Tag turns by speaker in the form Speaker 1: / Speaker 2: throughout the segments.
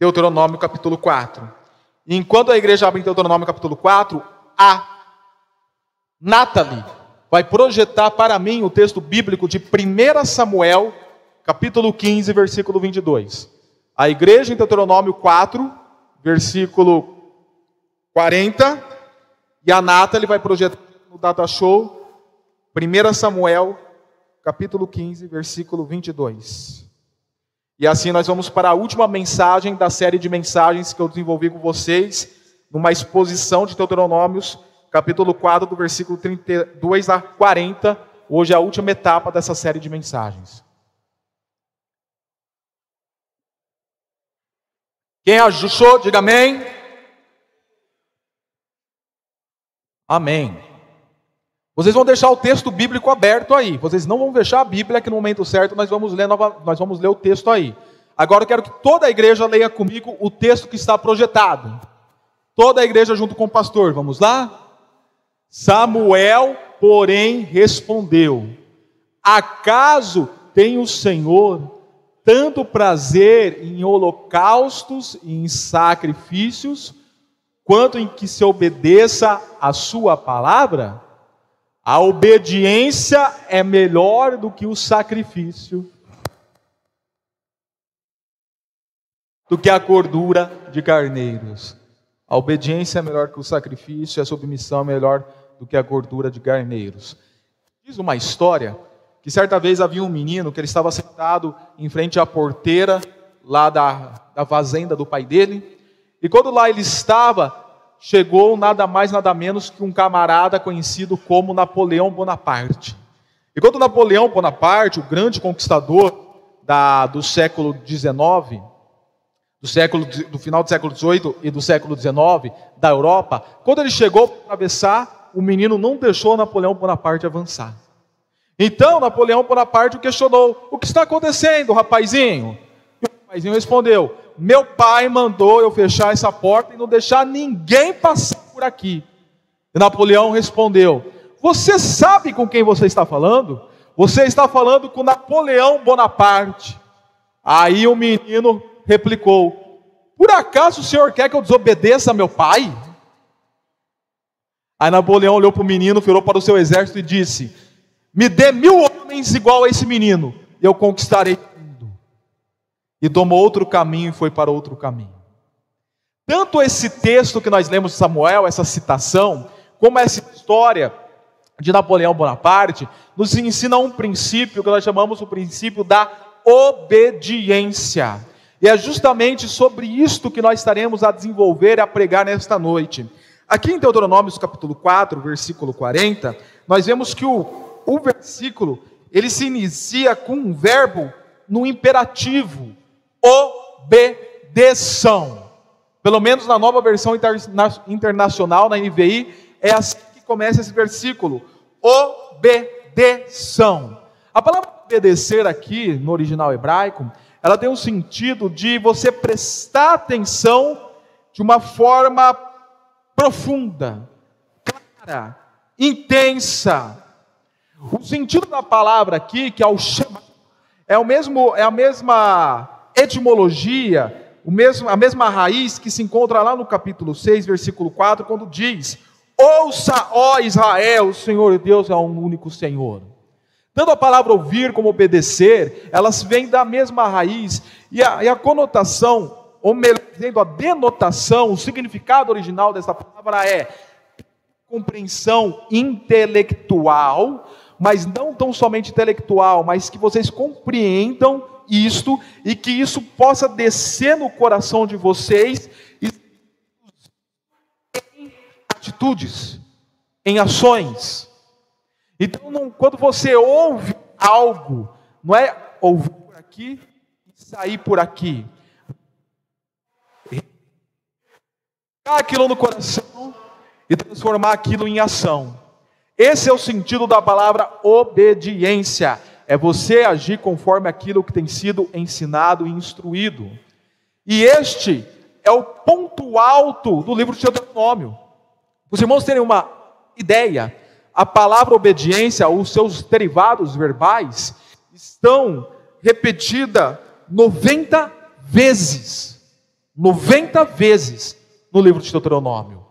Speaker 1: Deuteronômio capítulo 4. E enquanto a igreja abre em Deuteronômio capítulo 4, a Nathalie vai projetar para mim o texto bíblico de 1 Samuel, capítulo 15, versículo 22. A igreja em Deuteronômio 4, versículo 40, e a Nathalie vai projetar no Data Show, 1 Samuel, capítulo 15, versículo 22. E assim nós vamos para a última mensagem da série de mensagens que eu desenvolvi com vocês, numa exposição de Deuteronômios, capítulo 4, do versículo 32 a 40. Hoje é a última etapa dessa série de mensagens. Quem ajustou, diga amém. Amém. Vocês vão deixar o texto bíblico aberto aí. Vocês não vão fechar a Bíblia, que no momento certo nós vamos ler, nova, nós vamos ler o texto aí. Agora eu quero que toda a igreja leia comigo o texto que está projetado. Toda a igreja junto com o pastor. Vamos lá? Samuel, porém, respondeu: Acaso tem o Senhor tanto prazer em holocaustos e em sacrifícios, quanto em que se obedeça a sua palavra? A obediência é melhor do que o sacrifício, do que a gordura de carneiros. A obediência é melhor que o sacrifício, a submissão é melhor do que a gordura de carneiros. Diz uma história que certa vez havia um menino que ele estava sentado em frente à porteira lá da, da fazenda do pai dele, e quando lá ele estava, chegou nada mais, nada menos que um camarada conhecido como Napoleão Bonaparte. E quando Napoleão Bonaparte, o grande conquistador da, do século XIX, do, século, do final do século XVIII e do século XIX, da Europa, quando ele chegou para atravessar, o menino não deixou Napoleão Bonaparte avançar. Então Napoleão Bonaparte o questionou: O que está acontecendo, rapazinho? E o rapazinho respondeu: meu pai mandou eu fechar essa porta e não deixar ninguém passar por aqui. E Napoleão respondeu: Você sabe com quem você está falando? Você está falando com Napoleão Bonaparte. Aí o menino replicou: Por acaso o senhor quer que eu desobedeça a meu pai? Aí Napoleão olhou para o menino, virou para o seu exército e disse: Me dê mil homens igual a esse menino, e eu conquistarei e tomou outro caminho e foi para outro caminho. Tanto esse texto que nós lemos de Samuel, essa citação, como essa história de Napoleão Bonaparte, nos ensina um princípio que nós chamamos o princípio da obediência. E é justamente sobre isto que nós estaremos a desenvolver e a pregar nesta noite. Aqui em Deuteronômio capítulo 4, versículo 40, nós vemos que o, o versículo, ele se inicia com um verbo no imperativo, obedeçam. Pelo menos na nova versão internacional, na NVI, é assim que começa esse versículo: obedeçam. A palavra obedecer aqui, no original hebraico, ela tem um sentido de você prestar atenção de uma forma profunda, clara, intensa. O sentido da palavra aqui, que é o é o mesmo, é a mesma etimologia, mesmo, a mesma raiz que se encontra lá no capítulo 6, versículo 4, quando diz: Ouça, ó Israel, o Senhor Deus é um único Senhor. Tanto a palavra ouvir como obedecer, elas vêm da mesma raiz, e a, e a conotação, ou melhor dizendo, a denotação, o significado original dessa palavra é compreensão intelectual, mas não tão somente intelectual, mas que vocês compreendam isto e que isso possa descer no coração de vocês em atitudes, em ações. Então, não, quando você ouve algo, não é ouvir por aqui e sair por aqui. Aquilo no coração e transformar aquilo em ação. Esse é o sentido da palavra obediência é você agir conforme aquilo que tem sido ensinado e instruído. E este é o ponto alto do livro de Deuteronômio. Os irmãos terem uma ideia, a palavra obediência, os seus derivados verbais, estão repetida 90 vezes 90 vezes no livro de Deuteronômio.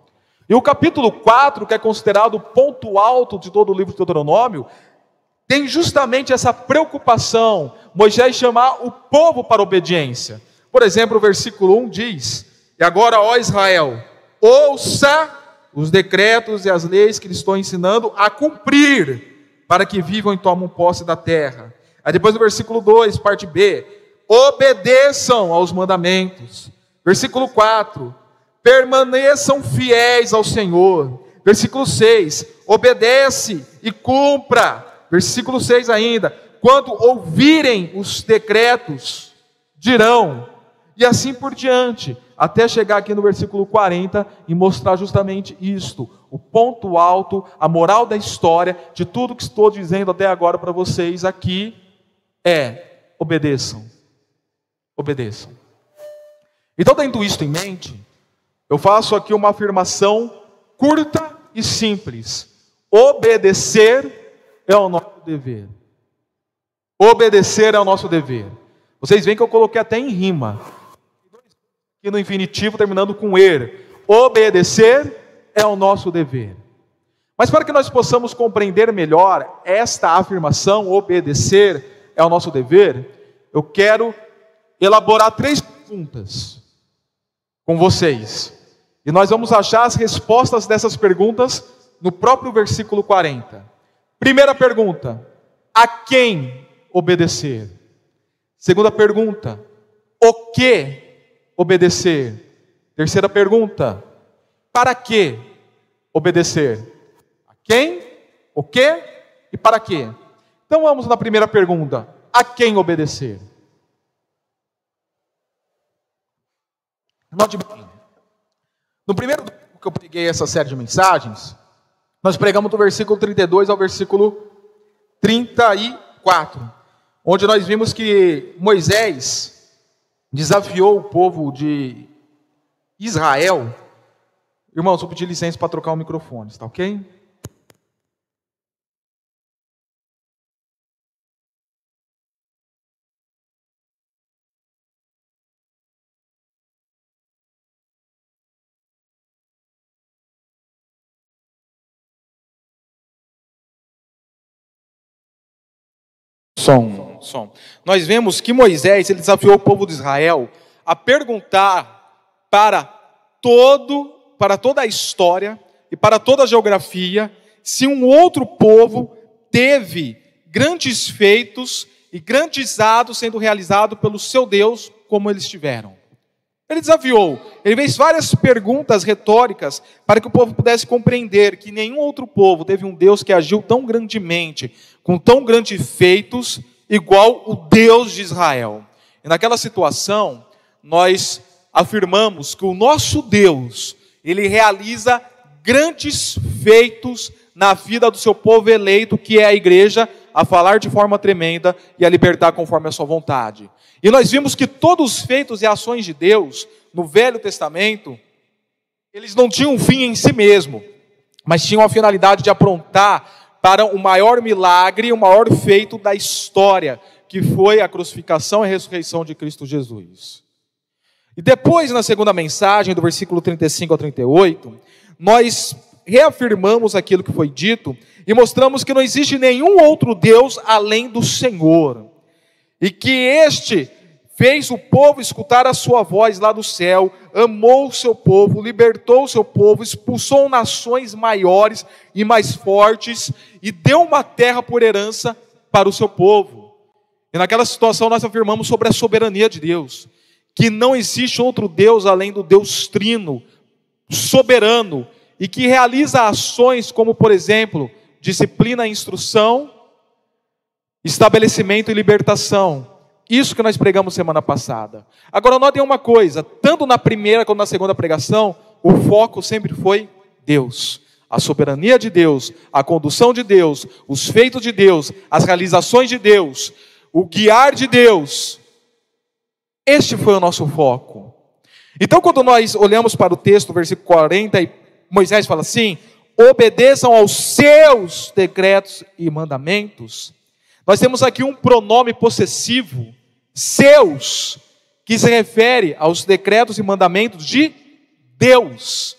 Speaker 1: E o capítulo 4, que é considerado o ponto alto de todo o livro de Deuteronômio, tem justamente essa preocupação, Moisés chamar o povo para obediência. Por exemplo, o versículo 1 diz: E agora, ó Israel, ouça os decretos e as leis que lhes estou ensinando a cumprir, para que vivam e tomem posse da terra. Aí depois no versículo 2, parte B, obedeçam aos mandamentos. Versículo 4, permaneçam fiéis ao Senhor. Versículo 6, obedece e cumpra. Versículo 6 ainda, quando ouvirem os decretos, dirão, e assim por diante, até chegar aqui no versículo 40 e mostrar justamente isto, o ponto alto, a moral da história de tudo que estou dizendo até agora para vocês aqui é: obedeçam. Obedeçam. Então, tendo isto em mente, eu faço aqui uma afirmação curta e simples: obedecer é o nosso dever. Obedecer é o nosso dever. Vocês veem que eu coloquei até em rima e no infinitivo terminando com er. Obedecer é o nosso dever. Mas para que nós possamos compreender melhor esta afirmação, obedecer é o nosso dever, eu quero elaborar três perguntas com vocês. E nós vamos achar as respostas dessas perguntas no próprio versículo 40. Primeira pergunta: a quem obedecer? Segunda pergunta: o que obedecer? Terceira pergunta: para que obedecer? A quem? O que? E para quê? Então vamos na primeira pergunta: a quem obedecer? Note bem. No primeiro que eu preguei essa série de mensagens, nós pregamos do versículo 32 ao versículo 34, onde nós vimos que Moisés desafiou o povo de Israel. Irmãos, vou pedir licença para trocar o microfone, está ok? Som som. Nós vemos que Moisés ele desafiou o povo de Israel a perguntar para todo, para toda a história e para toda a geografia, se um outro povo teve grandes feitos e grandes atos sendo realizados pelo seu Deus, como eles tiveram. Ele desafiou, ele fez várias perguntas retóricas para que o povo pudesse compreender que nenhum outro povo teve um Deus que agiu tão grandemente, com tão grandes feitos igual o Deus de Israel. E naquela situação, nós afirmamos que o nosso Deus, ele realiza grandes feitos na vida do seu povo eleito, que é a igreja, a falar de forma tremenda e a libertar conforme a sua vontade. E nós vimos que todos os feitos e ações de Deus no Velho Testamento, eles não tinham um fim em si mesmo, mas tinham a finalidade de aprontar para o maior milagre, o maior feito da história, que foi a crucificação e a ressurreição de Cristo Jesus. E depois, na segunda mensagem, do versículo 35 ao 38, nós reafirmamos aquilo que foi dito e mostramos que não existe nenhum outro Deus além do Senhor. E que este fez o povo escutar a sua voz lá do céu, amou o seu povo, libertou o seu povo, expulsou nações maiores e mais fortes e deu uma terra por herança para o seu povo. E naquela situação nós afirmamos sobre a soberania de Deus, que não existe outro Deus além do Deus trino, soberano, e que realiza ações como, por exemplo, disciplina instrução, estabelecimento e libertação isso que nós pregamos semana passada. Agora, notem uma coisa: tanto na primeira como na segunda pregação, o foco sempre foi Deus. A soberania de Deus, a condução de Deus, os feitos de Deus, as realizações de Deus, o guiar de Deus. Este foi o nosso foco. Então, quando nós olhamos para o texto, versículo 40, e Moisés fala assim: obedeçam aos seus decretos e mandamentos. Nós temos aqui um pronome possessivo seus, que se refere aos decretos e mandamentos de Deus.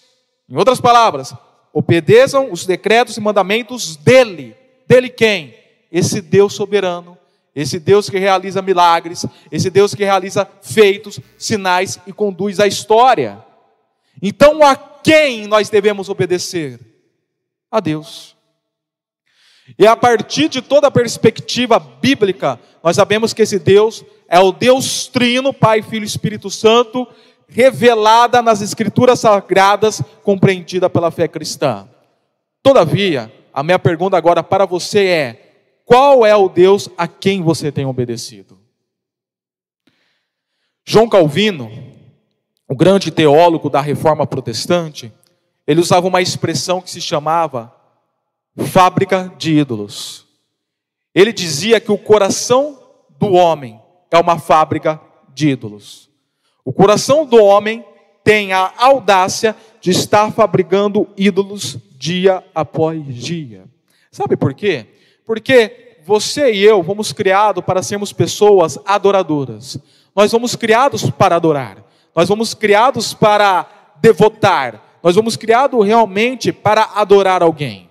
Speaker 1: Em outras palavras, obedeçam os decretos e mandamentos dele. Dele quem? Esse Deus soberano, esse Deus que realiza milagres, esse Deus que realiza feitos, sinais e conduz a história. Então, a quem nós devemos obedecer? A Deus. E a partir de toda a perspectiva bíblica, nós sabemos que esse Deus é o Deus Trino, Pai, Filho e Espírito Santo, revelada nas Escrituras Sagradas, compreendida pela fé cristã. Todavia, a minha pergunta agora para você é: qual é o Deus a quem você tem obedecido? João Calvino, o grande teólogo da reforma protestante, ele usava uma expressão que se chamava fábrica de ídolos. Ele dizia que o coração do homem é uma fábrica de ídolos. O coração do homem tem a audácia de estar fabricando ídolos dia após dia. Sabe por quê? Porque você e eu fomos criados para sermos pessoas adoradoras. Nós fomos criados para adorar. Nós fomos criados para devotar. Nós fomos criados realmente para adorar alguém.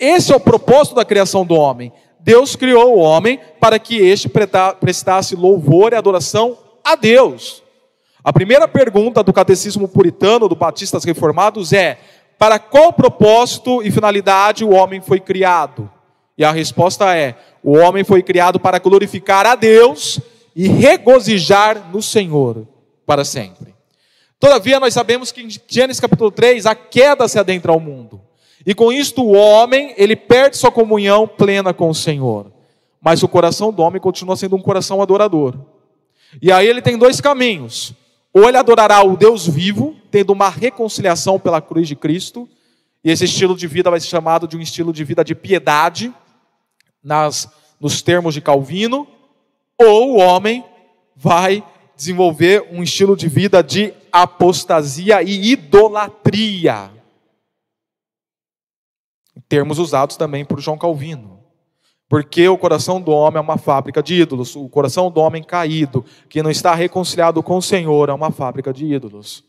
Speaker 1: Esse é o propósito da criação do homem. Deus criou o homem para que este prestasse louvor e adoração a Deus. A primeira pergunta do catecismo puritano do Batistas Reformados é: para qual propósito e finalidade o homem foi criado? E a resposta é: o homem foi criado para glorificar a Deus e regozijar no Senhor para sempre. Todavia, nós sabemos que em Gênesis capítulo 3, a queda se adentra ao mundo. E com isto o homem, ele perde sua comunhão plena com o Senhor. Mas o coração do homem continua sendo um coração adorador. E aí ele tem dois caminhos. Ou ele adorará o Deus vivo, tendo uma reconciliação pela cruz de Cristo, e esse estilo de vida vai ser chamado de um estilo de vida de piedade, nas, nos termos de Calvino, ou o homem vai desenvolver um estilo de vida de apostasia e idolatria termos usados também por João Calvino. Porque o coração do homem é uma fábrica de ídolos, o coração do homem caído, que não está reconciliado com o Senhor, é uma fábrica de ídolos.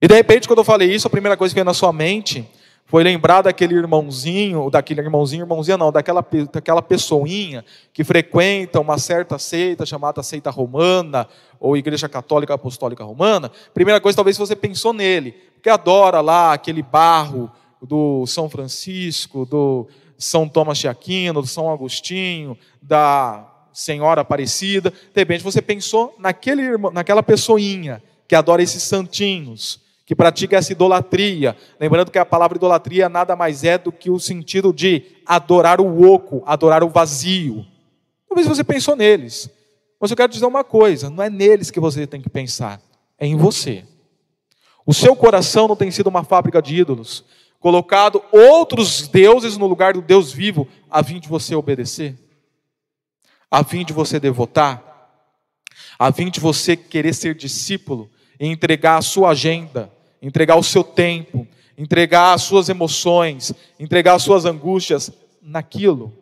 Speaker 1: E de repente, quando eu falei isso, a primeira coisa que veio na sua mente foi lembrar daquele irmãozinho, daquele irmãozinho, irmãozinha não, daquela, daquela pessoinha que frequenta uma certa seita chamada seita romana, ou igreja católica apostólica romana. Primeira coisa, talvez você pensou nele, porque adora lá aquele barro, do São Francisco, do São Tomás de Aquino, do São Agostinho, da Senhora Aparecida. De repente você pensou naquele, naquela pessoinha que adora esses santinhos, que pratica essa idolatria. Lembrando que a palavra idolatria nada mais é do que o sentido de adorar o oco, adorar o vazio. Talvez você pensou neles. Mas eu quero dizer uma coisa: não é neles que você tem que pensar, é em você. O seu coração não tem sido uma fábrica de ídolos colocado outros deuses no lugar do Deus vivo, a fim de você obedecer, a fim de você devotar, a fim de você querer ser discípulo e entregar a sua agenda, entregar o seu tempo, entregar as suas emoções, entregar as suas angústias naquilo.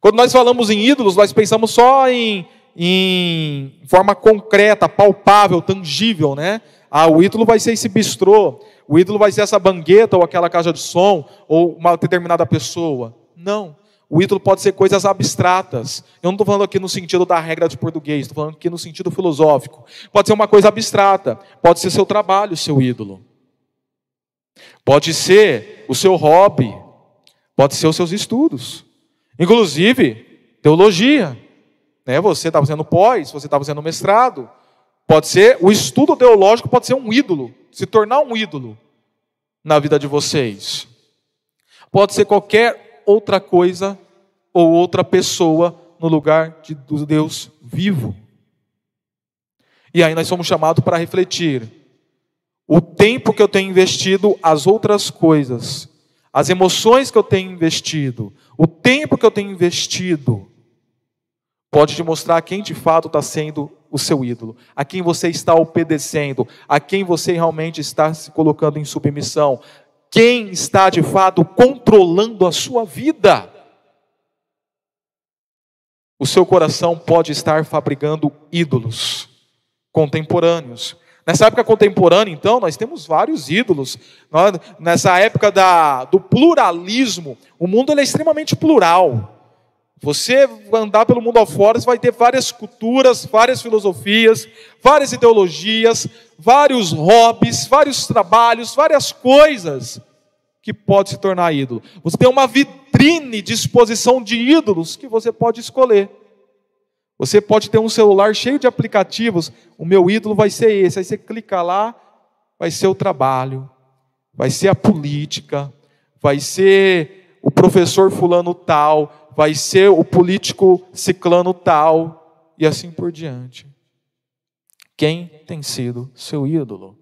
Speaker 1: Quando nós falamos em ídolos, nós pensamos só em, em forma concreta, palpável, tangível, né? Ah, o ídolo vai ser esse bistrô, o ídolo vai ser essa bangueta ou aquela caixa de som ou uma determinada pessoa. Não. O ídolo pode ser coisas abstratas. Eu não estou falando aqui no sentido da regra de português, estou falando aqui no sentido filosófico. Pode ser uma coisa abstrata, pode ser seu trabalho, seu ídolo. Pode ser o seu hobby, pode ser os seus estudos. Inclusive, teologia. Né? Você está fazendo pós, você está fazendo mestrado. Pode ser, o estudo teológico pode ser um ídolo se tornar um ídolo na vida de vocês. Pode ser qualquer outra coisa ou outra pessoa no lugar de, do Deus vivo. E aí nós somos chamados para refletir. O tempo que eu tenho investido, as outras coisas, as emoções que eu tenho investido, o tempo que eu tenho investido, pode te mostrar quem de fato está sendo o seu ídolo, a quem você está obedecendo, a quem você realmente está se colocando em submissão, quem está de fato controlando a sua vida. o seu coração pode estar fabricando ídolos contemporâneos. Nessa época contemporânea, então, nós temos vários ídolos. Nessa época da, do pluralismo, o mundo é extremamente plural. Você andar pelo mundo afora, você vai ter várias culturas, várias filosofias, várias ideologias, vários hobbies, vários trabalhos, várias coisas que pode se tornar ídolo. Você tem uma vitrine de exposição de ídolos que você pode escolher. Você pode ter um celular cheio de aplicativos, o meu ídolo vai ser esse. Aí você clica lá, vai ser o trabalho, vai ser a política, vai ser o professor fulano tal, vai ser o político ciclano tal, e assim por diante. Quem tem sido seu ídolo?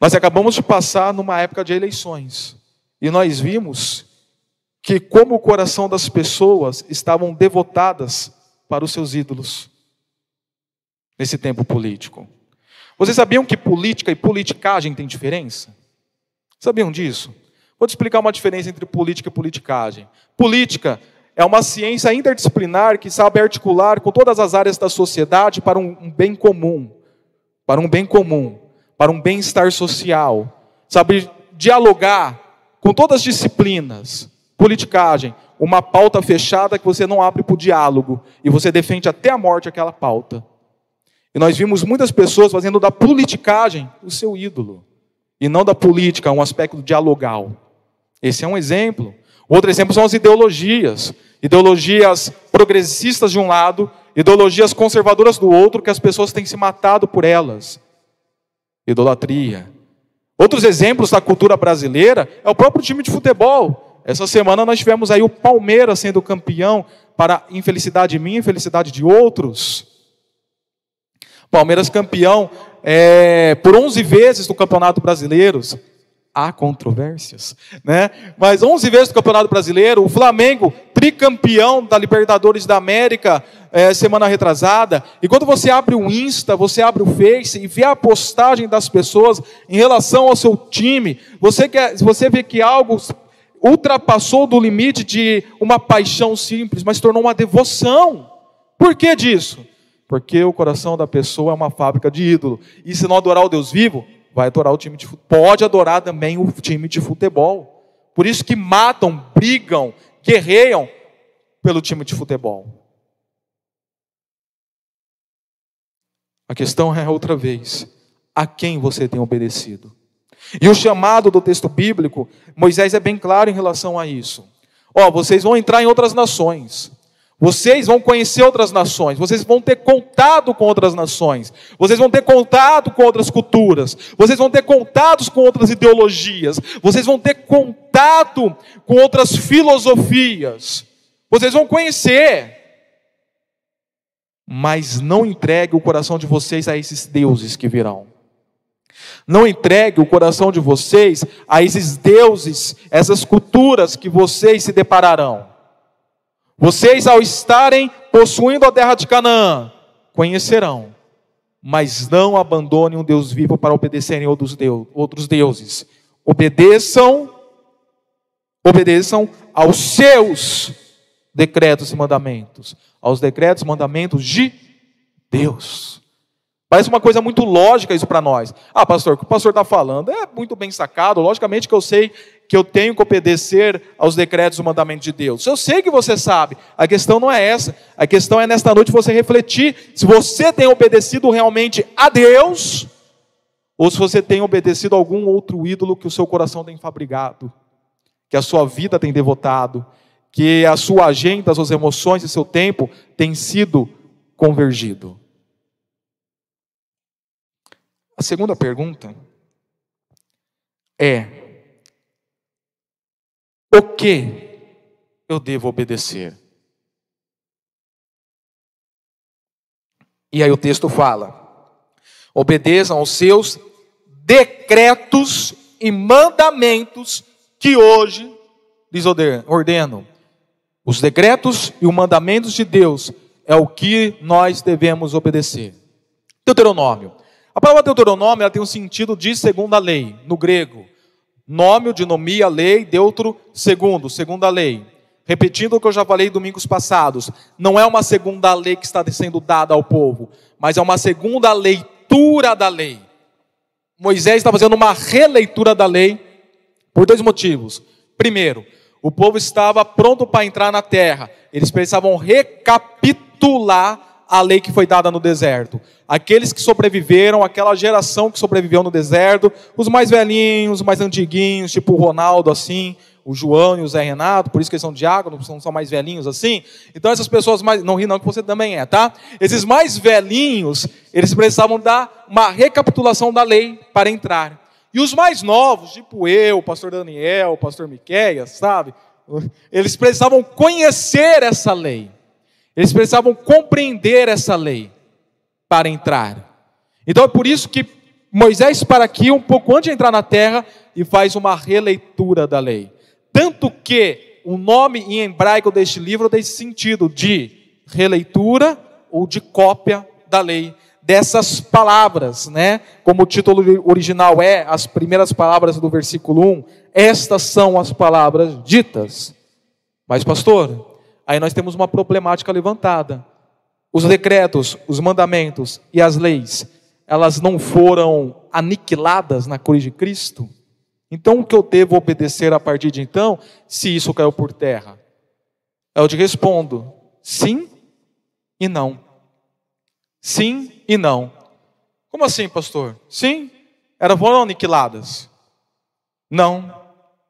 Speaker 1: Nós acabamos de passar numa época de eleições, e nós vimos que, como o coração das pessoas estavam devotadas para os seus ídolos nesse tempo político. Vocês sabiam que política e politicagem têm diferença? Sabiam disso? Vou te explicar uma diferença entre política e politicagem. Política é uma ciência interdisciplinar que sabe articular com todas as áreas da sociedade para um bem comum, para um bem comum, para um bem-estar social. Sabe dialogar com todas as disciplinas. Politicagem uma pauta fechada que você não abre para o diálogo e você defende até a morte aquela pauta. E nós vimos muitas pessoas fazendo da politicagem o seu ídolo e não da política um aspecto dialogal. Esse é um exemplo. Outro exemplo são as ideologias. Ideologias progressistas de um lado, ideologias conservadoras do outro, que as pessoas têm se matado por elas. Idolatria. Outros exemplos da cultura brasileira é o próprio time de futebol. Essa semana nós tivemos aí o Palmeiras sendo campeão para infelicidade minha, infelicidade de outros. Palmeiras campeão é, por 11 vezes do Campeonato Brasileiro. Há controvérsias, né? Mas 11 vezes do Campeonato Brasileiro, o Flamengo tricampeão da Libertadores da América é, semana retrasada. E quando você abre o Insta, você abre o Face e vê a postagem das pessoas em relação ao seu time, você quer, você vê que algo ultrapassou do limite de uma paixão simples, mas tornou uma devoção. Por que disso? Porque o coração da pessoa é uma fábrica de ídolo. E se não adorar o Deus vivo, vai adorar o time de futebol. Pode adorar também o time de futebol. Por isso que matam, brigam, guerreiam pelo time de futebol. A questão é outra vez: a quem você tem obedecido? E o chamado do texto bíblico, Moisés é bem claro em relação a isso. Ó, vocês vão entrar em outras nações. Vocês vão conhecer outras nações, vocês vão ter contato com outras nações, vocês vão ter contato com outras culturas, vocês vão ter contatos com outras ideologias, vocês vão ter contato com outras filosofias, vocês vão conhecer. Mas não entregue o coração de vocês a esses deuses que virão. Não entregue o coração de vocês a esses deuses, essas culturas que vocês se depararão. Vocês, ao estarem possuindo a terra de Canaã, conhecerão, mas não abandonem um Deus vivo para obedecerem outros, deus, outros deuses. Obedeçam, obedeçam aos seus decretos e mandamentos, aos decretos e mandamentos de Deus. Parece uma coisa muito lógica isso para nós. Ah, pastor, o que o pastor está falando é muito bem sacado. Logicamente que eu sei que eu tenho que obedecer aos decretos e mandamentos de Deus. Eu sei que você sabe. A questão não é essa. A questão é nesta noite você refletir se você tem obedecido realmente a Deus ou se você tem obedecido a algum outro ídolo que o seu coração tem fabricado, que a sua vida tem devotado, que a sua agenda, as suas emoções e seu tempo tem sido convergido. A segunda pergunta é: o que eu devo obedecer? E aí o texto fala: obedeçam aos seus decretos e mandamentos que hoje lhes ordeno. Os decretos e os mandamentos de Deus é o que nós devemos obedecer. Deuteronômio a palavra Deuteronômio ela tem um sentido de segunda lei, no grego. Nômio, dinomia, lei, deutro, segundo, segunda lei. Repetindo o que eu já falei domingos passados, não é uma segunda lei que está sendo dada ao povo, mas é uma segunda leitura da lei. Moisés está fazendo uma releitura da lei por dois motivos. Primeiro, o povo estava pronto para entrar na terra, eles precisavam recapitular a lei que foi dada no deserto. Aqueles que sobreviveram, aquela geração que sobreviveu no deserto, os mais velhinhos, os mais antiguinhos, tipo o Ronaldo assim, o João e o Zé Renato, por isso que eles são diáconos, são, são mais velhinhos assim. Então essas pessoas mais, não ri não que você também é, tá? Esses mais velhinhos, eles precisavam dar uma recapitulação da lei para entrar. E os mais novos, tipo eu, o pastor Daniel, o pastor Miqueias, sabe? Eles precisavam conhecer essa lei. Eles precisavam compreender essa lei para entrar. Então é por isso que Moisés para aqui um pouco antes de entrar na terra e faz uma releitura da lei. Tanto que o nome em hebraico deste livro tem sentido de releitura ou de cópia da lei dessas palavras, né? Como o título original é as primeiras palavras do versículo 1, estas são as palavras ditas. Mas pastor, aí nós temos uma problemática levantada. Os decretos, os mandamentos e as leis, elas não foram aniquiladas na cruz de Cristo? Então o que eu devo obedecer a partir de então, se isso caiu por terra? Eu te respondo: sim e não. Sim e não. Como assim, pastor? Sim, elas foram aniquiladas. Não,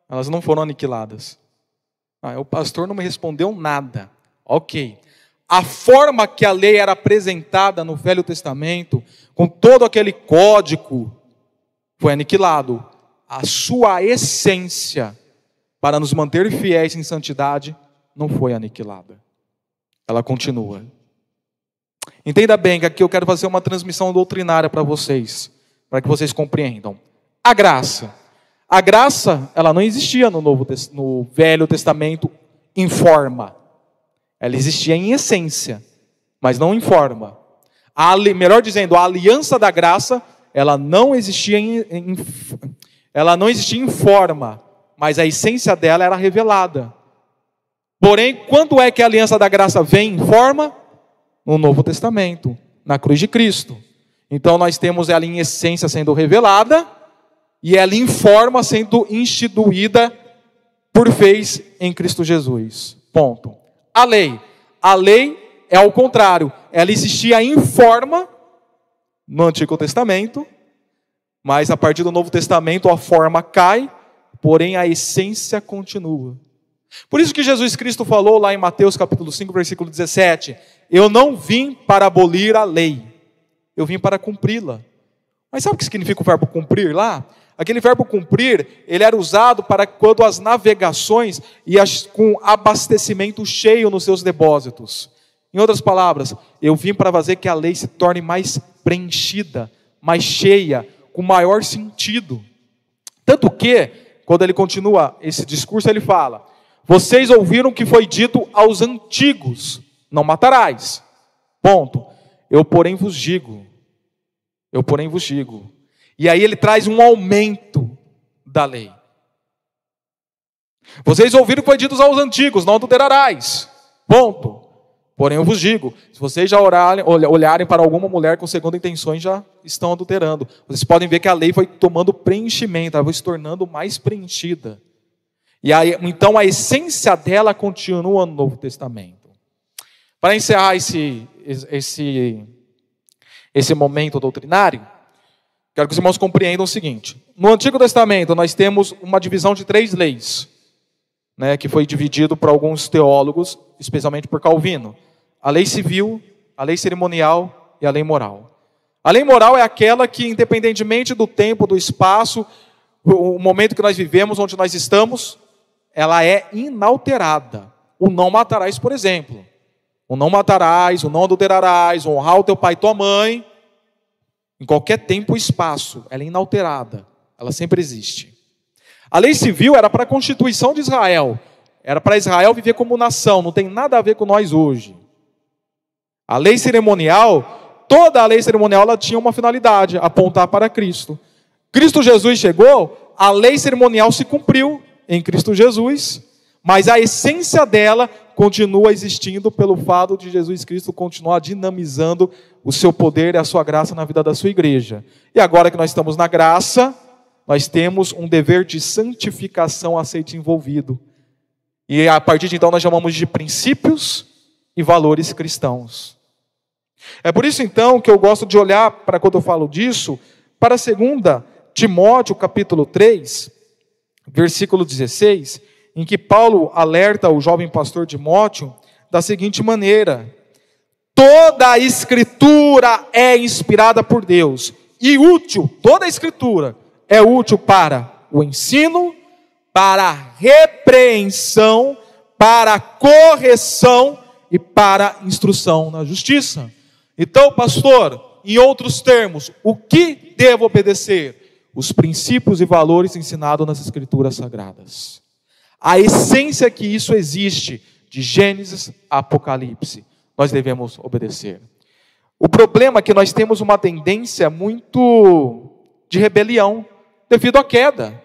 Speaker 1: elas não foram aniquiladas. Ah, o pastor não me respondeu nada. Ok. A forma que a lei era apresentada no Velho Testamento, com todo aquele código, foi aniquilado. A sua essência, para nos manter fiéis em santidade, não foi aniquilada. Ela continua. Entenda bem que aqui eu quero fazer uma transmissão doutrinária para vocês, para que vocês compreendam. A graça a graça, ela não existia no, Novo, no Velho Testamento em forma. Ela existia em essência, mas não em forma. A, melhor dizendo, a aliança da graça, ela não existia em, em, ela não existia em forma, mas a essência dela era revelada. Porém, quando é que a aliança da graça vem em forma? No Novo Testamento, na cruz de Cristo. Então nós temos ela em essência sendo revelada, e ela informa sendo instituída por fez em Cristo Jesus. Ponto. A lei. A lei é ao contrário. Ela existia em forma no Antigo Testamento, mas a partir do Novo Testamento a forma cai, porém a essência continua. Por isso que Jesus Cristo falou lá em Mateus capítulo 5, versículo 17: Eu não vim para abolir a lei, eu vim para cumpri-la. Mas sabe o que significa o verbo cumprir lá? Aquele verbo cumprir, ele era usado para quando as navegações iam com abastecimento cheio nos seus depósitos. Em outras palavras, eu vim para fazer que a lei se torne mais preenchida, mais cheia, com maior sentido. Tanto que, quando ele continua esse discurso, ele fala: Vocês ouviram que foi dito aos antigos: Não matarás. Ponto. Eu, porém, vos digo. Eu, porém, vos digo e aí ele traz um aumento da lei. Vocês ouviram que foi dito aos antigos: não adulterarás. Ponto. Porém, eu vos digo: se vocês já orarem, olharem para alguma mulher com segunda intenções, já estão adulterando. Vocês podem ver que a lei foi tomando preenchimento, ela foi se tornando mais preenchida. E aí, então a essência dela continua no Novo Testamento. Para encerrar esse, esse, esse momento doutrinário, Quero que os irmãos compreendam o seguinte: no Antigo Testamento nós temos uma divisão de três leis, né, que foi dividido por alguns teólogos, especialmente por Calvino: a lei civil, a lei cerimonial e a lei moral. A lei moral é aquela que, independentemente do tempo, do espaço, o momento que nós vivemos, onde nós estamos, ela é inalterada. O não matarás, por exemplo. O não matarás, o não adulterarás, honrar o teu pai e tua mãe, em qualquer tempo ou espaço, ela é inalterada, ela sempre existe. A lei civil era para a constituição de Israel, era para Israel viver como nação, não tem nada a ver com nós hoje. A lei cerimonial, toda a lei cerimonial ela tinha uma finalidade, apontar para Cristo. Cristo Jesus chegou, a lei cerimonial se cumpriu em Cristo Jesus, mas a essência dela continua existindo pelo fato de Jesus Cristo continuar dinamizando o seu poder e a sua graça na vida da sua igreja. E agora que nós estamos na graça, nós temos um dever de santificação a ser desenvolvido. E a partir de então nós chamamos de princípios e valores cristãos. É por isso então que eu gosto de olhar para quando eu falo disso, para a segunda Timóteo capítulo 3, versículo 16, em que Paulo alerta o jovem pastor Timóteo da seguinte maneira: Toda a escritura é inspirada por Deus e útil, toda a escritura é útil para o ensino, para a repreensão, para a correção e para a instrução na justiça. Então, pastor, em outros termos, o que devo obedecer? Os princípios e valores ensinados nas escrituras sagradas. A essência que isso existe, de Gênesis a Apocalipse, nós devemos obedecer. O problema é que nós temos uma tendência muito de rebelião devido à queda.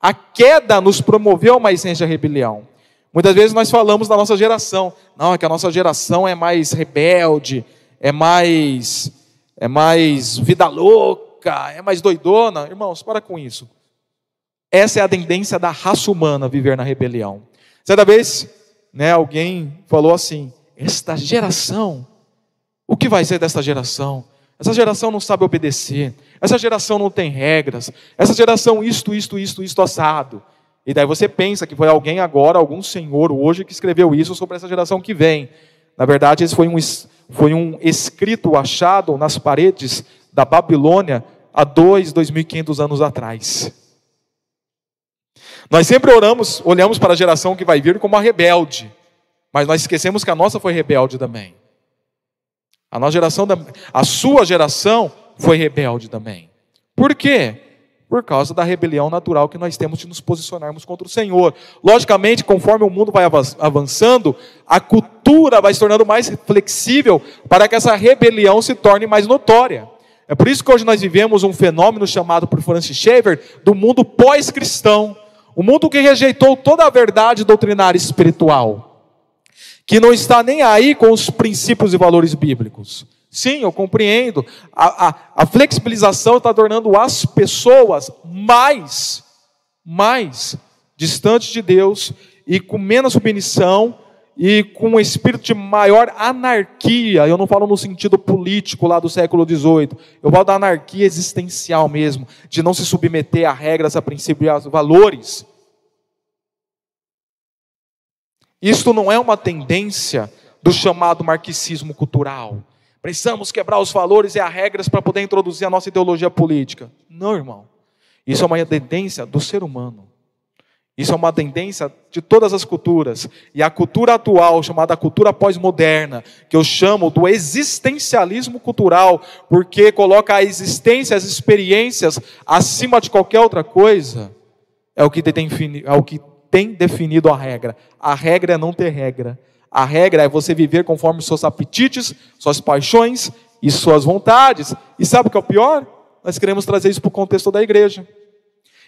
Speaker 1: A queda nos promoveu uma essência de rebelião. Muitas vezes nós falamos da nossa geração, não, é que a nossa geração é mais rebelde, é mais é mais vida louca, é mais doidona. Irmãos, para com isso. Essa é a tendência da raça humana viver na rebelião. Certa vez, né, alguém falou assim: esta geração, o que vai ser desta geração? Essa geração não sabe obedecer. Essa geração não tem regras. Essa geração isto, isto, isto, isto assado. E daí você pensa que foi alguém agora, algum senhor hoje que escreveu isso sobre essa geração que vem. Na verdade, esse foi um, foi um escrito achado nas paredes da Babilônia há dois, dois mil e quinhentos anos atrás. Nós sempre oramos, olhamos para a geração que vai vir como a rebelde, mas nós esquecemos que a nossa foi rebelde também. A nossa geração, a sua geração foi rebelde também. Por quê? Por causa da rebelião natural que nós temos de nos posicionarmos contra o Senhor. Logicamente, conforme o mundo vai avançando, a cultura vai se tornando mais flexível para que essa rebelião se torne mais notória. É por isso que hoje nós vivemos um fenômeno chamado por Francis Schaeffer do mundo pós-cristão. O mundo que rejeitou toda a verdade doutrinária espiritual que não está nem aí com os princípios e valores bíblicos. Sim, eu compreendo. A, a, a flexibilização está tornando as pessoas mais, mais distantes de Deus e com menos submissão e com um espírito de maior anarquia. Eu não falo no sentido político lá do século XVIII. Eu falo da anarquia existencial mesmo, de não se submeter a regras, a princípios e a valores. Isto não é uma tendência do chamado marxismo cultural. Precisamos quebrar os valores e as regras para poder introduzir a nossa ideologia política. Não, irmão. Isso é uma tendência do ser humano. Isso é uma tendência de todas as culturas. E a cultura atual, chamada cultura pós-moderna, que eu chamo do existencialismo cultural, porque coloca a existência, as experiências acima de qualquer outra coisa, é o que define, é o que tem definido a regra. A regra é não ter regra. A regra é você viver conforme seus apetites, suas paixões e suas vontades. E sabe o que é o pior? Nós queremos trazer isso para o contexto da igreja.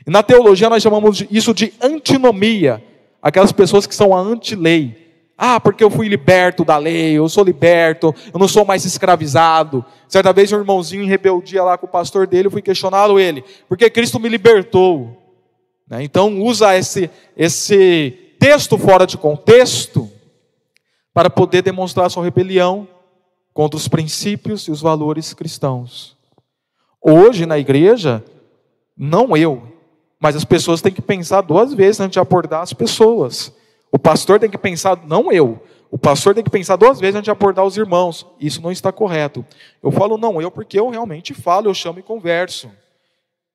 Speaker 1: E na teologia nós chamamos isso de antinomia. Aquelas pessoas que são a anti-lei. Ah, porque eu fui liberto da lei, eu sou liberto, eu não sou mais escravizado. Certa vez um irmãozinho em rebeldia lá com o pastor dele, eu fui questioná-lo ele, porque Cristo me libertou. Né? Então, usa esse, esse texto fora de contexto para poder demonstrar sua rebelião contra os princípios e os valores cristãos. Hoje, na igreja, não eu, mas as pessoas têm que pensar duas vezes antes de abordar as pessoas. O pastor tem que pensar, não eu, o pastor tem que pensar duas vezes antes de abordar os irmãos. Isso não está correto. Eu falo não eu porque eu realmente falo, eu chamo e converso.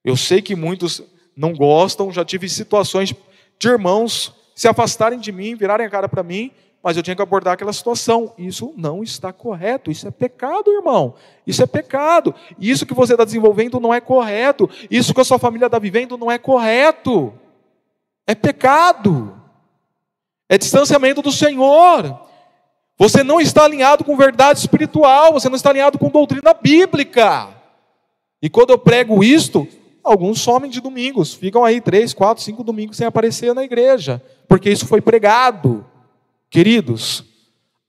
Speaker 1: Eu sei que muitos não gostam. Já tive situações de irmãos se afastarem de mim, virarem a cara para mim, mas eu tinha que abordar aquela situação. Isso não está correto, isso é pecado, irmão. Isso é pecado. Isso que você está desenvolvendo não é correto. Isso que a sua família está vivendo não é correto. É pecado. É distanciamento do Senhor. Você não está alinhado com verdade espiritual, você não está alinhado com doutrina bíblica. E quando eu prego isto, alguns somem de domingos, ficam aí três, quatro, cinco domingos sem aparecer na igreja, porque isso foi pregado. Queridos,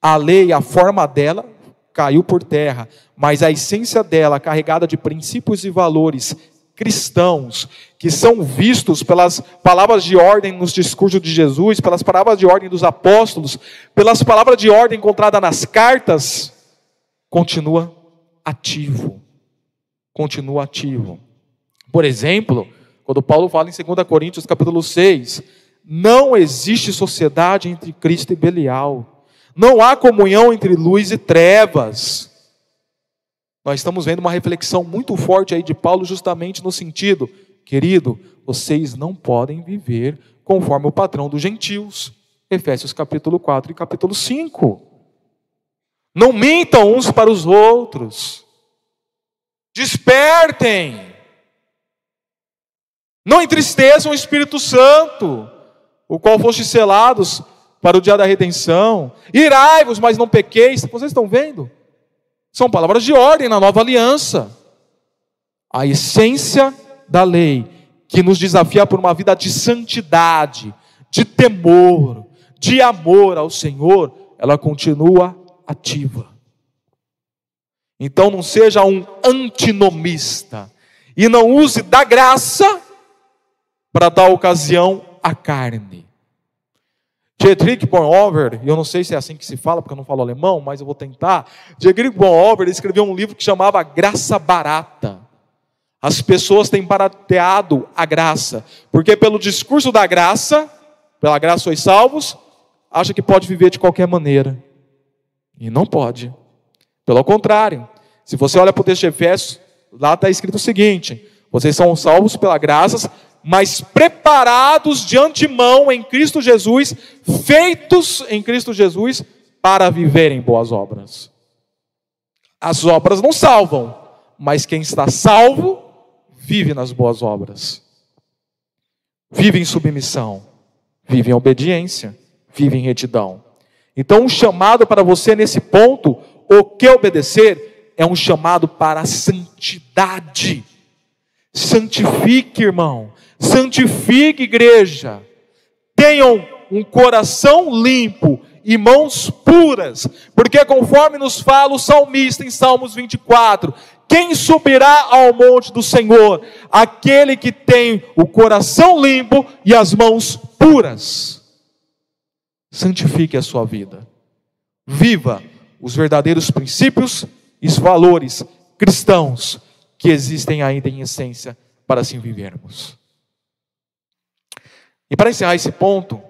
Speaker 1: a lei, a forma dela caiu por terra, mas a essência dela, carregada de princípios e valores cristãos, que são vistos pelas palavras de ordem nos discursos de Jesus, pelas palavras de ordem dos apóstolos, pelas palavras de ordem encontradas nas cartas, continua ativo. Continua ativo. Por exemplo, quando Paulo fala em 2 Coríntios capítulo 6, não existe sociedade entre Cristo e Belial. Não há comunhão entre luz e trevas. Nós estamos vendo uma reflexão muito forte aí de Paulo, justamente no sentido, querido, vocês não podem viver conforme o padrão dos gentios. Efésios capítulo 4 e capítulo 5. Não mintam uns para os outros. Despertem. Não entristeçam o Espírito Santo, o qual foste selados para o dia da redenção. Irai-vos, mas não pequeis. Vocês estão vendo? São palavras de ordem na nova aliança. A essência da lei que nos desafia por uma vida de santidade, de temor, de amor ao Senhor, ela continua ativa. Então não seja um antinomista e não use da graça para dar ocasião à carne. Dietrich Bonhoeffer, eu não sei se é assim que se fala, porque eu não falo alemão, mas eu vou tentar. Dietrich Bonhoeffer escreveu um livro que chamava Graça Barata. As pessoas têm barateado a graça, porque pelo discurso da graça, pela graça sois salvos, acha que pode viver de qualquer maneira. E não pode. Pelo contrário, se você olha para o texto de Efésios, lá está escrito o seguinte: vocês são salvos pela graça, mas preparados de antemão em Cristo Jesus, feitos em Cristo Jesus para viverem boas obras. As obras não salvam, mas quem está salvo vive nas boas obras. Vive em submissão, vive em obediência, vive em retidão. Então, um chamado para você nesse ponto, o que obedecer, é um chamado para a santidade. Santifique, irmão santifique, igreja, tenham um coração limpo e mãos puras, porque conforme nos fala o salmista em Salmos 24, quem subirá ao monte do Senhor? Aquele que tem o coração limpo e as mãos puras. Santifique a sua vida. Viva os verdadeiros princípios e valores cristãos que existem ainda em essência para assim vivermos. E para encerrar esse ponto,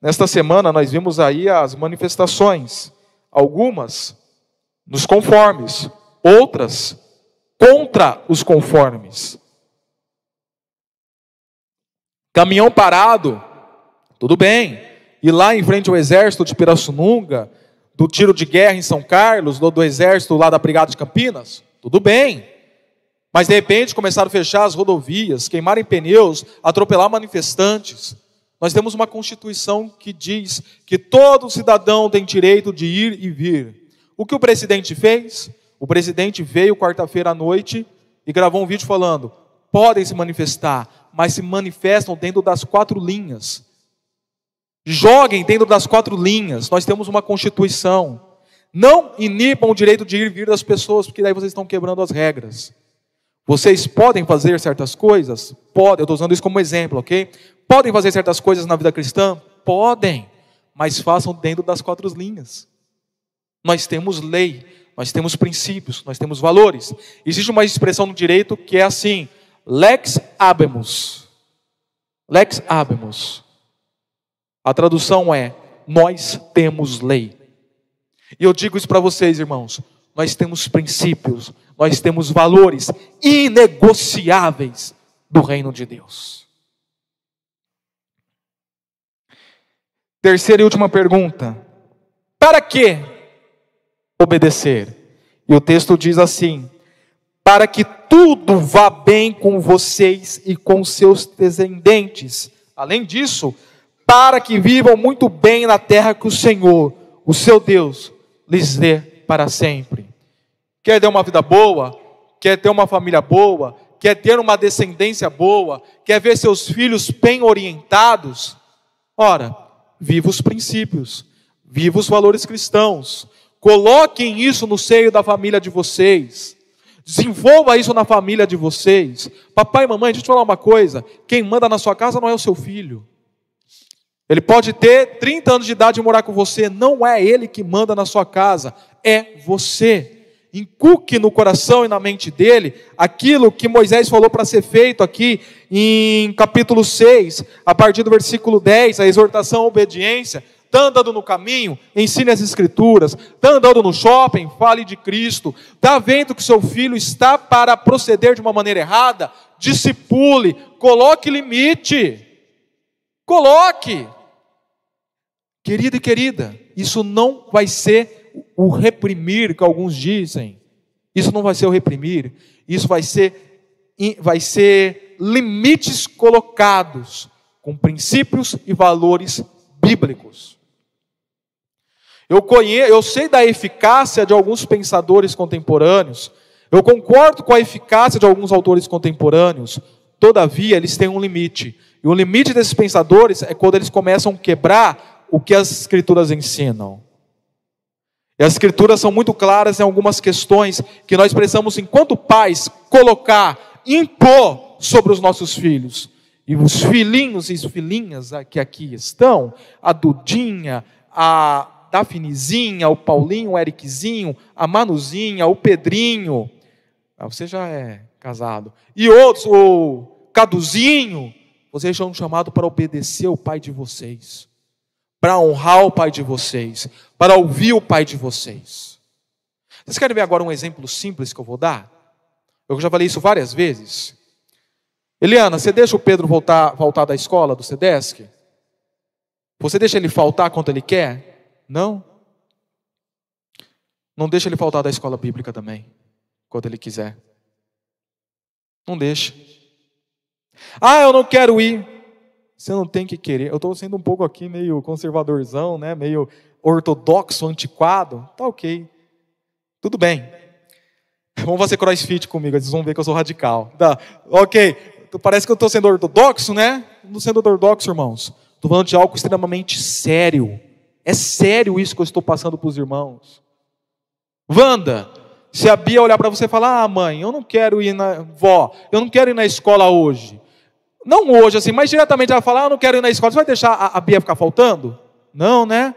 Speaker 1: nesta semana nós vimos aí as manifestações, algumas nos conformes, outras contra os conformes. Caminhão parado, tudo bem. E lá em frente ao exército de Pirassununga, do tiro de guerra em São Carlos, do, do exército lá da Brigada de Campinas, tudo bem. Mas de repente começaram a fechar as rodovias, queimarem pneus, atropelar manifestantes. Nós temos uma Constituição que diz que todo cidadão tem direito de ir e vir. O que o presidente fez? O presidente veio quarta-feira à noite e gravou um vídeo falando: podem se manifestar, mas se manifestam dentro das quatro linhas. Joguem dentro das quatro linhas. Nós temos uma Constituição. Não inibam o direito de ir e vir das pessoas, porque daí vocês estão quebrando as regras. Vocês podem fazer certas coisas? Podem, eu estou usando isso como exemplo, ok? Podem fazer certas coisas na vida cristã? Podem, mas façam dentro das quatro linhas. Nós temos lei, nós temos princípios, nós temos valores. Existe uma expressão no direito que é assim: lex habemus. Lex habemus. A tradução é: nós temos lei. E eu digo isso para vocês, irmãos nós temos princípios, nós temos valores inegociáveis do reino de Deus. Terceira e última pergunta: para que obedecer? E o texto diz assim: para que tudo vá bem com vocês e com seus descendentes. Além disso, para que vivam muito bem na terra que o Senhor, o seu Deus, lhes dê para sempre. Quer ter uma vida boa? Quer ter uma família boa? quer ter uma descendência boa, quer ver seus filhos bem orientados, ora, viva os princípios, viva os valores cristãos, coloquem isso no seio da família de vocês. Desenvolva isso na família de vocês. Papai e mamãe, deixa eu te falar uma coisa: quem manda na sua casa não é o seu filho. Ele pode ter 30 anos de idade e morar com você, não é ele que manda na sua casa, é você. Incuque no coração e na mente dele aquilo que Moisés falou para ser feito aqui em capítulo 6, a partir do versículo 10, a exortação à obediência. Está andando no caminho, ensine as escrituras, está andando no shopping, fale de Cristo, está vendo que seu filho está para proceder de uma maneira errada, discipule, coloque limite, coloque. Querido e querida, isso não vai ser o reprimir que alguns dizem, isso não vai ser o reprimir, isso vai ser, vai ser limites colocados com princípios e valores bíblicos. Eu, conheço, eu sei da eficácia de alguns pensadores contemporâneos, eu concordo com a eficácia de alguns autores contemporâneos, todavia eles têm um limite. E o limite desses pensadores é quando eles começam a quebrar o que as escrituras ensinam. E as escrituras são muito claras em algumas questões que nós precisamos, enquanto pais, colocar, impor sobre os nossos filhos. E os filhinhos e as filhinhas que aqui estão, a Dudinha, a Dafnizinha, o Paulinho, o Ericzinho, a Manuzinha, o Pedrinho. Ah, você já é casado. E outros, o Caduzinho. Vocês são chamados para obedecer o pai de vocês. Para honrar o pai de vocês. Para ouvir o pai de vocês. Vocês querem ver agora um exemplo simples que eu vou dar? Eu já falei isso várias vezes. Eliana, você deixa o Pedro voltar, voltar da escola, do SEDESC? Você deixa ele faltar quanto ele quer? Não. Não deixa ele faltar da escola bíblica também, quando ele quiser. Não deixa. Ah, eu não quero ir. Você não tem que querer. Eu estou sendo um pouco aqui meio conservadorzão, né? meio ortodoxo, antiquado. Tá ok. Tudo bem. Vamos fazer crossfit comigo, eles vão ver que eu sou radical. Tá, ok. Parece que eu estou sendo ortodoxo, né? Não sendo ortodoxo, irmãos. Estou falando de algo extremamente sério. É sério isso que eu estou passando para os irmãos. Wanda, se a Bia olhar para você e falar: Ah, mãe, eu não quero ir na. Vó, eu não quero ir na escola hoje. Não hoje, assim, mas diretamente ela falar: ah, não quero ir na escola. Você vai deixar a, a Bia ficar faltando? Não, né?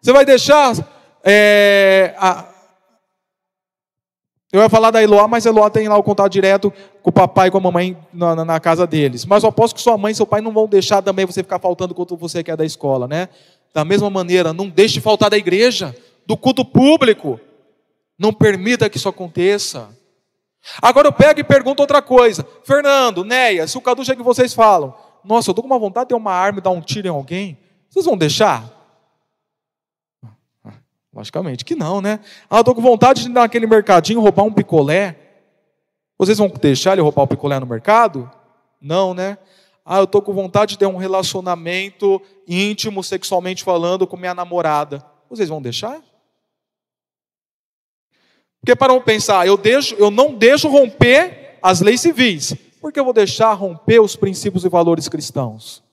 Speaker 1: Você vai deixar. É, a... Eu ia falar da Eloá, mas Eloá tem lá o contato direto com o papai e com a mamãe na, na, casa deles. Mas eu aposto que sua mãe e seu pai não vão deixar também você ficar faltando quando você quer da escola, né? Da mesma maneira, não deixe faltar da igreja, do culto público. Não permita que isso aconteça. Agora eu pego e pergunto outra coisa. Fernando, Neia, se o Cadu chega e vocês falam, nossa, eu estou com uma vontade de ter uma arma e dar um tiro em alguém, vocês vão deixar? Logicamente que não, né? Ah, eu estou com vontade de ir naquele mercadinho roubar um picolé. Vocês vão deixar ele roubar o picolé no mercado? Não, né? Ah, eu estou com vontade de ter um relacionamento íntimo, sexualmente falando, com minha namorada. Vocês vão deixar? Porque para pensar, eu, deixo, eu não deixo romper as leis civis. Por que eu vou deixar romper os princípios e valores cristãos?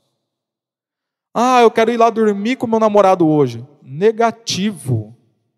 Speaker 1: Ah, eu quero ir lá dormir com meu namorado hoje. Negativo.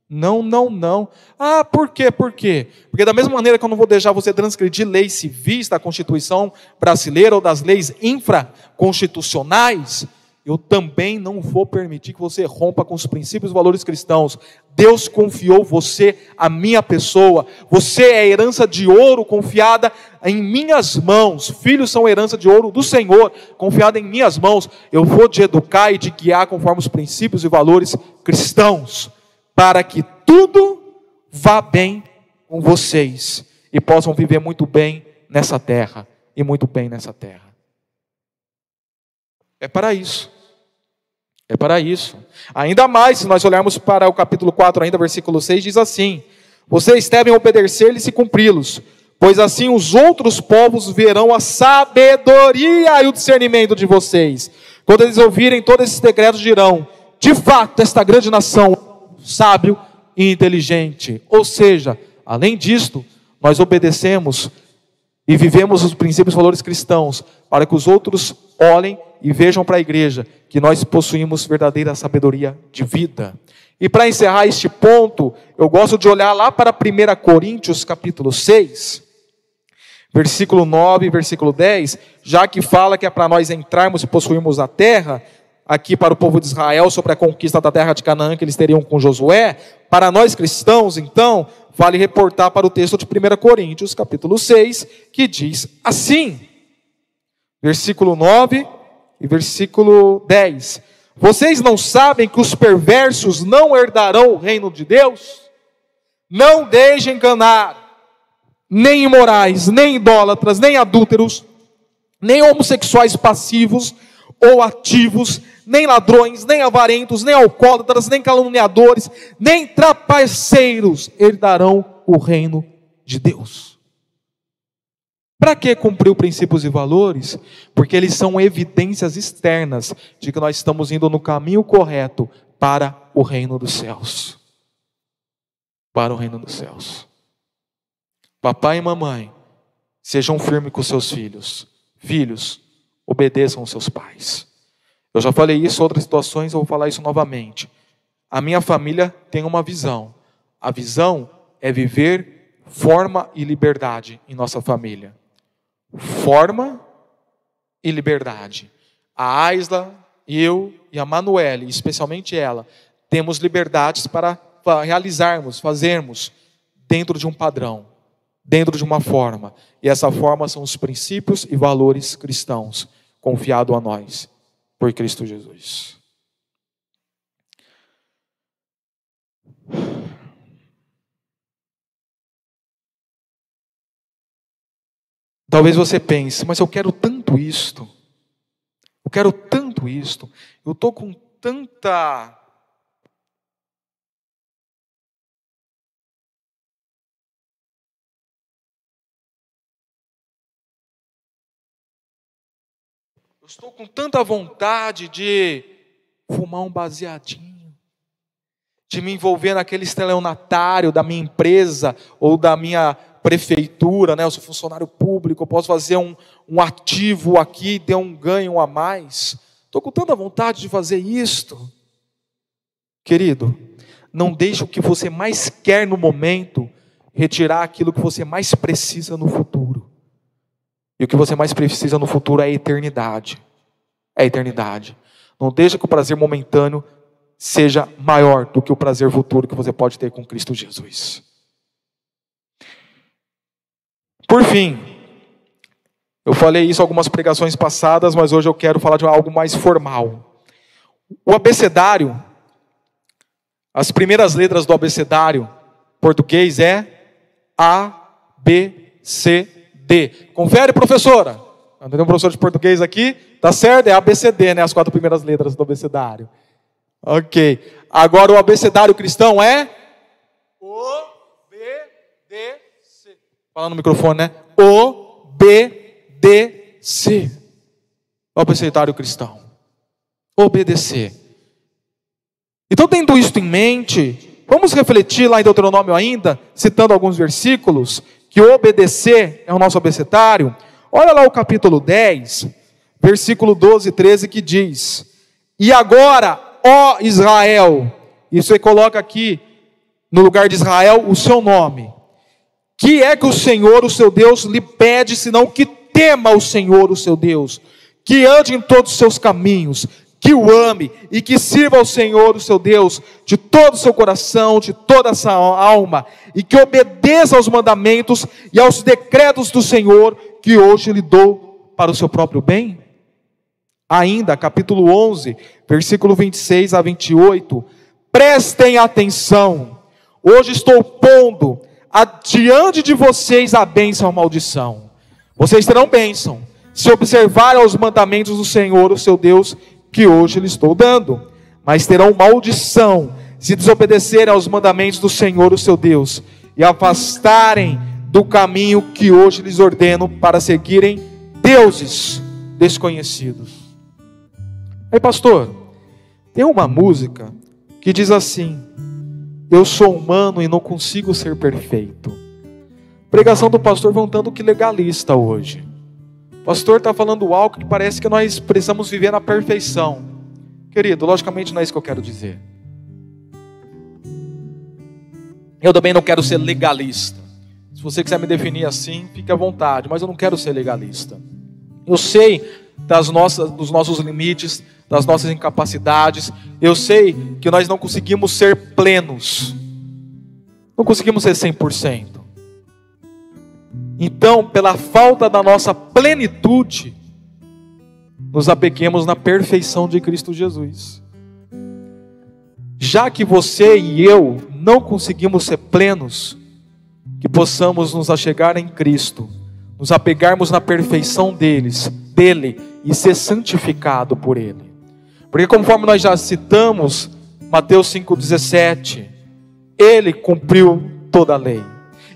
Speaker 1: Não, não, não. Ah, por quê? Por quê? Porque da mesma maneira que eu não vou deixar você transgredir leis civis da Constituição brasileira ou das leis infraconstitucionais, eu também não vou permitir que você rompa com os princípios e valores cristãos. Deus confiou você, a minha pessoa. Você é herança de ouro confiada em minhas mãos. Filhos são herança de ouro do Senhor, confiada em minhas mãos. Eu vou te educar e te guiar conforme os princípios e valores cristãos para que tudo vá bem com vocês e possam viver muito bem nessa terra e muito bem nessa terra. É para isso. É para isso. Ainda mais, se nós olharmos para o capítulo 4, ainda versículo 6, diz assim: Vocês devem obedecer-lhes e cumpri-los, pois assim os outros povos verão a sabedoria e o discernimento de vocês. Quando eles ouvirem todos esses decretos, dirão: De fato, esta grande nação sábio e inteligente. Ou seja, além disto, nós obedecemos e vivemos os princípios e valores cristãos, para que os outros olhem e vejam para a igreja que nós possuímos verdadeira sabedoria de vida. E para encerrar este ponto, eu gosto de olhar lá para 1 Coríntios capítulo 6, versículo 9 e versículo 10, já que fala que é para nós entrarmos e possuirmos a terra, aqui para o povo de Israel sobre a conquista da terra de Canaã que eles teriam com Josué, para nós cristãos, então, vale reportar para o texto de 1 Coríntios, capítulo 6, que diz assim, versículo 9 e versículo 10: Vocês não sabem que os perversos não herdarão o reino de Deus? Não deixem enganar, nem imorais, nem idólatras, nem adúlteros, nem homossexuais passivos ou ativos, nem ladrões, nem avarentos, nem alcoólatras, nem caluniadores, nem trapaceiros herdarão o reino de Deus. Para que cumprir princípios e valores? Porque eles são evidências externas de que nós estamos indo no caminho correto para o reino dos céus. Para o reino dos céus. Papai e mamãe, sejam firmes com seus filhos. Filhos, obedeçam aos seus pais. Eu já falei isso em outras situações, eu vou falar isso novamente. A minha família tem uma visão. A visão é viver forma e liberdade em nossa família. Forma e liberdade. A Aisla, eu e a Manuele, especialmente ela, temos liberdades para realizarmos, fazermos dentro de um padrão, dentro de uma forma. E essa forma são os princípios e valores cristãos confiado a nós por Cristo Jesus. Talvez você pense, mas eu quero tanto isto, eu quero tanto isto, eu estou com tanta. Eu estou com tanta vontade de fumar um baseadinho, de me envolver naquele estelionatário da minha empresa ou da minha prefeitura, né? Eu sou funcionário público, eu posso fazer um, um ativo aqui, ter um ganho a mais. Estou com tanta vontade de fazer isto. Querido, não deixe o que você mais quer no momento retirar aquilo que você mais precisa no futuro. E o que você mais precisa no futuro é a eternidade. É a eternidade. Não deixa que o prazer momentâneo seja maior do que o prazer futuro que você pode ter com Cristo Jesus. Por fim, eu falei isso algumas pregações passadas, mas hoje eu quero falar de algo mais formal. O abecedário, as primeiras letras do abecedário português é A, B, C, D. Confere, professora. Tem um professor de português aqui, tá certo? É ABCD, né? As quatro primeiras letras do abecedário. Ok. Agora o abecedário cristão é O, B, D, C. Fala no microfone, né? O, B, D, C. O abecedário cristão. Obedecer. Então, tendo isto em mente, vamos refletir lá em Deuteronômio ainda, citando alguns versículos, que obedecer é o nosso abecedário, olha lá o capítulo 10, versículo 12 e 13, que diz: E agora, ó Israel, e você coloca aqui no lugar de Israel o seu nome. Que é que o Senhor, o seu Deus, lhe pede, senão que tema o Senhor, o seu Deus, que ande em todos os seus caminhos, que o ame e que sirva ao Senhor, o seu Deus, de todo o seu coração, de toda a sua alma, e que obedeça aos mandamentos e aos decretos do Senhor, que hoje lhe dou para o seu próprio bem? Ainda, capítulo 11, versículo 26 a 28. Prestem atenção, hoje estou pondo adiante de vocês a bênção a maldição. Vocês terão bênção se observarem os mandamentos do Senhor, o seu Deus, que hoje lhe estou dando, mas terão maldição se desobedecerem aos mandamentos do Senhor, o seu Deus, e afastarem do caminho que hoje lhes ordeno para seguirem deuses desconhecidos. Aí, pastor, tem uma música que diz assim: Eu sou humano e não consigo ser perfeito. pregação do pastor foi tanto que legalista hoje. Pastor está falando algo que parece que nós precisamos viver na perfeição. Querido, logicamente não é isso que eu quero dizer. Eu também não quero ser legalista. Se você quiser me definir assim, fique à vontade, mas eu não quero ser legalista. Eu sei das nossas, dos nossos limites, das nossas incapacidades. Eu sei que nós não conseguimos ser plenos. Não conseguimos ser 100%. Então, pela falta da nossa plenitude, nos apeguemos na perfeição de Cristo Jesus. Já que você e eu não conseguimos ser plenos, que possamos nos achegar em Cristo, nos apegarmos na perfeição deles, dele e ser santificado por ele. Porque conforme nós já citamos, Mateus 5:17, ele cumpriu toda a lei.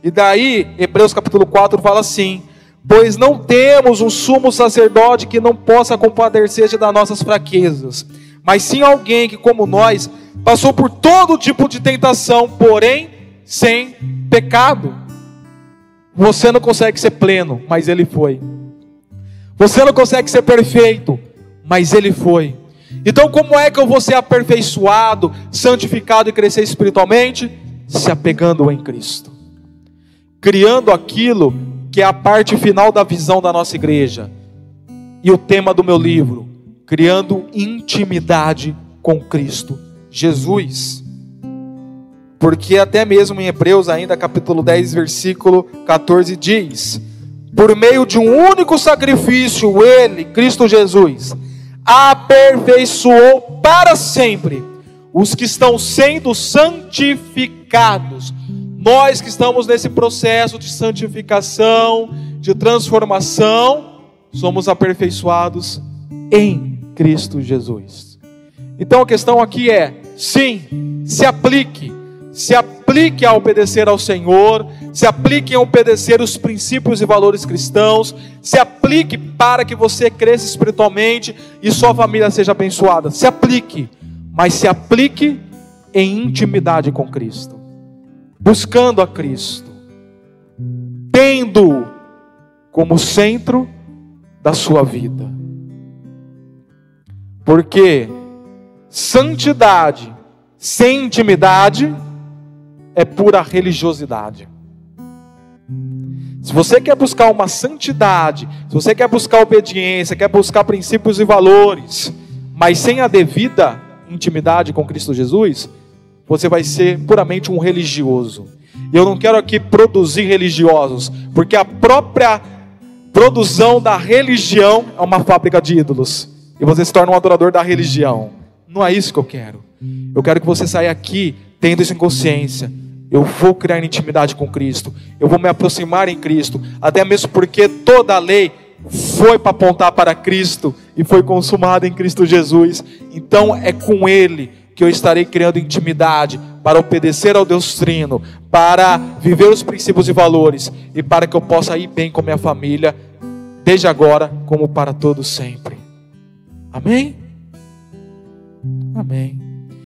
Speaker 1: E daí, Hebreus capítulo 4 fala assim: Pois não temos um sumo sacerdote que não possa compadecer-se das nossas fraquezas, mas sim alguém que, como nós, passou por todo tipo de tentação, porém sem pecado. Você não consegue ser pleno, mas ele foi. Você não consegue ser perfeito, mas ele foi. Então, como é que eu vou ser aperfeiçoado, santificado e crescer espiritualmente? Se apegando em Cristo criando aquilo que é a parte final da visão da nossa igreja. E o tema do meu livro, criando intimidade com Cristo Jesus. Porque até mesmo em Hebreus, ainda capítulo 10, versículo 14 diz: Por meio de um único sacrifício, ele, Cristo Jesus, aperfeiçoou para sempre os que estão sendo santificados nós que estamos nesse processo de santificação, de transformação, somos aperfeiçoados em Cristo Jesus. Então a questão aqui é: sim, se aplique, se aplique a obedecer ao Senhor, se aplique a obedecer os princípios e valores cristãos, se aplique para que você cresça espiritualmente e sua família seja abençoada. Se aplique, mas se aplique em intimidade com Cristo buscando a Cristo, tendo como centro da sua vida. Porque santidade sem intimidade é pura religiosidade. Se você quer buscar uma santidade, se você quer buscar obediência, quer buscar princípios e valores, mas sem a devida intimidade com Cristo Jesus, você vai ser puramente um religioso. E eu não quero aqui produzir religiosos, porque a própria produção da religião é uma fábrica de ídolos. E você se torna um adorador da religião. Não é isso que eu quero. Eu quero que você saia aqui tendo isso em consciência. Eu vou criar intimidade com Cristo. Eu vou me aproximar em Cristo. Até mesmo porque toda a lei foi para apontar para Cristo e foi consumada em Cristo Jesus. Então é com Ele que eu estarei criando intimidade para obedecer ao Deus Trino, para viver os princípios e valores e para que eu possa ir bem com minha família, desde agora como para todos sempre. Amém? Amém.